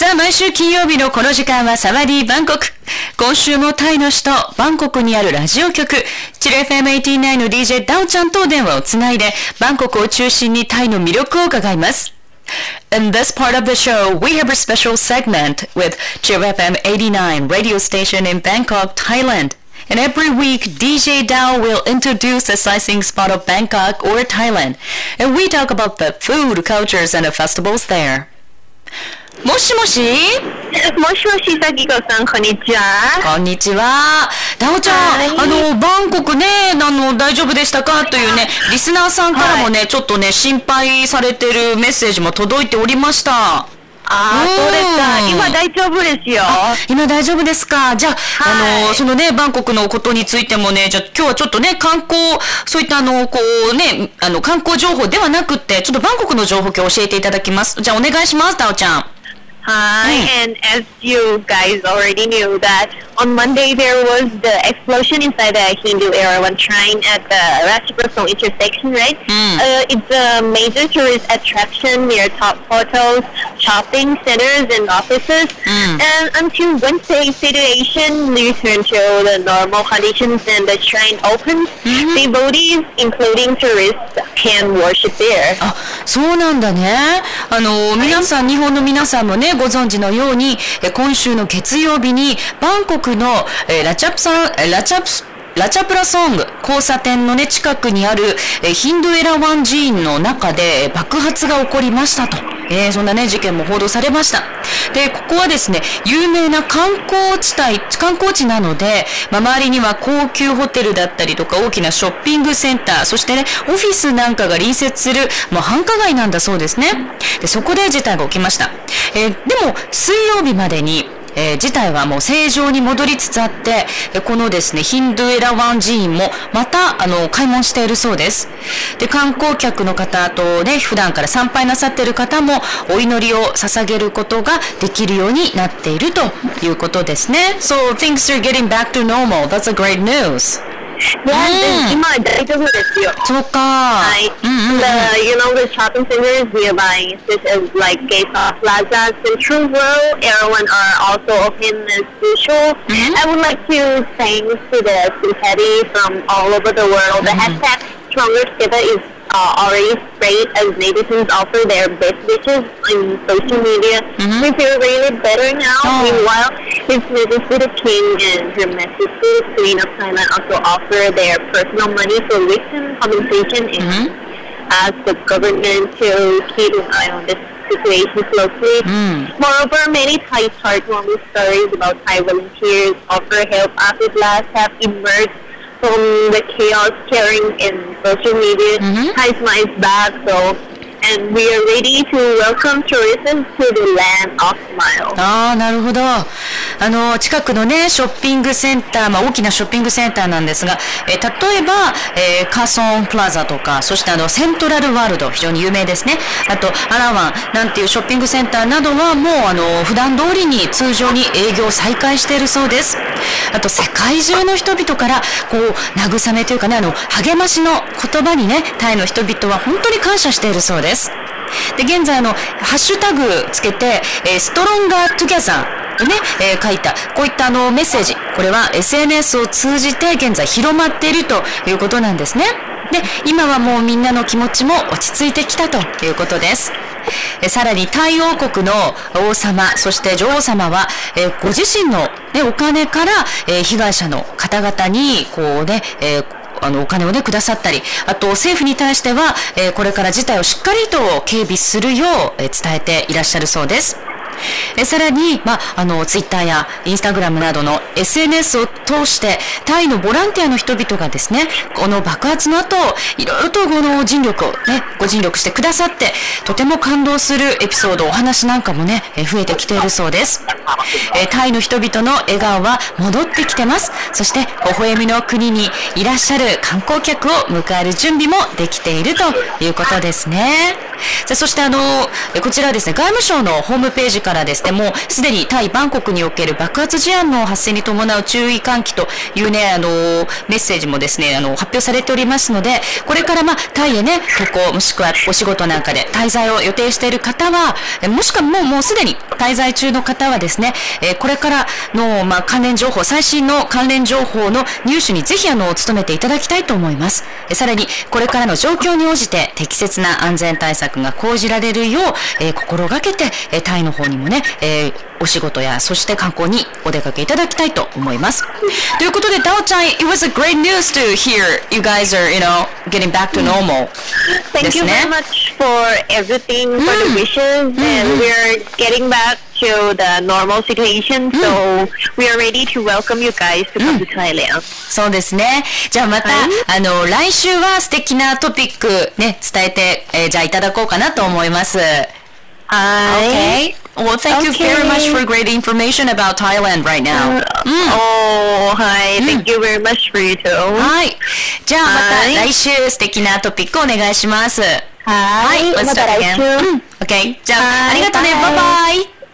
さあ、毎週金曜日のこの時間はサワディーバンコク。今週もタイの首都、バンコクにあるラジオ局、チル FM89 の DJ ダオちゃんと電話をつないで、バンコクを中心にタイの魅力を伺います。In this part of the show, we have a special segment with Chill FM 89 radio station in Bangkok, Thailand. And every week, DJ Dao will introduce a sightseeing spot of Bangkok or Thailand. And we talk about the food, cultures, and the festivals there. もしもし？もしもし、さきこさん、こんにちは。こんにちは。ダオちゃん、はいあの、バンコクね、あの、大丈夫でしたか？というね、リスナーさんからもね、ちょっとね、心配されてるメッセージも届いておりました。ああ、うんそうですか。今大丈夫ですよ。今大丈夫ですか？じゃあ、はいあの、そのね、バンコクのことについてもね、じゃあ今日はちょっとね、観光、そういったあの、こうね、あの、観光情報ではなくって、ちょっとバンコクの情報今日教えていただきます。じゃあお願いします、ダオちゃん。Hi, Mm. and as you guys already knew that on Monday there was the explosion inside the Hindu Erawan shrine at the Ratchaprasong intersection, right? Mm. Uh, it's a major tourist attraction near top hotels, shopping centers, and offices. Mm. And until Wednesday, situation returned to the normal conditions and the shrine opens. Devotees, including tourists, can worship there. あ、そうなんだね。あの、皆さん、日本の皆さんもね、ご存知のように、え今週の月曜日に、バンコクの、えーラチャプサン、えーラチャプス、ラチャプラソング交差点のね、近くにある、えーヒンドゥエラワン寺院の中でえー爆発が起こりましたと。えーそんなね、事件も報道されました。で、ここはですね、有名な観光地帯、観光地なので、まあ、周りには高級ホテルだったりとか大きなショッピングセンター、そしてね、オフィスなんかが隣接する、もう繁華街なんだそうですね。で、そこで事態が起きました。えーでも、水曜日までに、えー事態はもう正常に戻りつつあって、えこのですね、ヒンドゥエラワン寺院もまた、あの、開門しているそうです。で、観光客の方とね、普段から参拝なさっている方も、お祈りを捧げることができるようになっているということですね。So, things are getting back to normal. That's a great news. Yeah, Mm. 今大丈夫ですよ。そうか。 Like うんうんうん the you know the shopping centers nearby, such as like Gaythorpe Plaza, Central World, everyone are also open as usual. Mhm. I would like to thank to the confetti from all over the world. The hashtag Stronger Together is uh, already spread as netizens offer their best wishes on social media. Mhm. We feel really better now. Oh. Meanwhile, his the King and Her the Queen of Thailand also offer their personal money for victim compensation and Mhm. ask the government to keep an eye on this situation closely. Mm. Moreover, many Thai heartwarming stories about Thai volunteers offer help after blasts have emerged from the chaos carrying in social media. Mhm. Thai Smile is back, so and we are ready to welcome tourism to the land of smile. ああ、なるほど。あの、近くのね、ショッピングセンター、まあ大きなショッピングセンターなんですが、えー例えば、えーカーソンプラザとか、そしてあの、セントラルワールド、非常に有名ですね。あと、アラワンなんていうショッピングセンターなどはもう、あの、普段通りに通常に営業再開しているそうです。あと、世界中の人々から、こう、慰めというかね、あの、励ましの言葉にね、タイの人々は本当に感謝しているそうです。で、現在あの、ハッシュタグつけて、えー Stronger Together とね、えー書いた、こういったあのメッセージ、これは SNS を通じて現在広まっているということなんですね。で、今はもうみんなの気持ちも落ち着いてきたということです。えさらにタイ王国の王様、そして女王様は、えご自身の、ね、お金から、え被害者の方々に、こうね、えーあの、お金をね、くださったり、あと政府に対しては、えこれから事態をしっかりと警備するよう、え伝えていらっしゃるそうです。えさらに、まあ、あの、ツイッターやインスタグラムなどの SNS を通して、タイのボランティアの人々がですね、この爆発の後、いろいろとこの尽力をね、ご尽力してくださって、とても感動するエピソード、お話なんかもね、え増えてきているそうです。えタイの人々の笑顔は戻ってきてます。そして、微笑みの国にいらっしゃる観光客を迎える準備もできているということですね。さあそしてあのこちらですね外務省のホームページからですねもうすでにタイバンコクにおける爆発事案の発生に伴う注意喚起というねあのメッセージもですねあの発表されておりますのでこれからまあタイへね渡航もしくはお仕事なんかで滞在を予定している方はもしくはもうもうすでに滞在中の方はですね、えこれからのまあ関連情報最新の関連情報の入手にぜひあの努めていただきたいと思います。さらにこれからの状況に応じて適切な安全対策が講じられるよう、えー、心がけて、えー、タイの方にもね、えー、お仕事やそして観光にお出かけいただきたいと思いますということでダオちゃん It was a great news to hear you guys are you know getting back to normal Thank you very much for everything for the wishes and we're getting back to the normal situation so we are ready to welcome you guys to come to Thailand そうですね。じゃあまた、あの、来週は素敵なトピックね、伝えて、えーじゃあいただこうかなと思います。Okay. Well, thank you very much for great information about Thailand right now. Oh, hi. Thank you very much for you too. はい。じゃあまたはい来週素敵なトピックお願いします。はい。let's また来.週。うん OK。じゃあ、はいありがとうね。バイバイ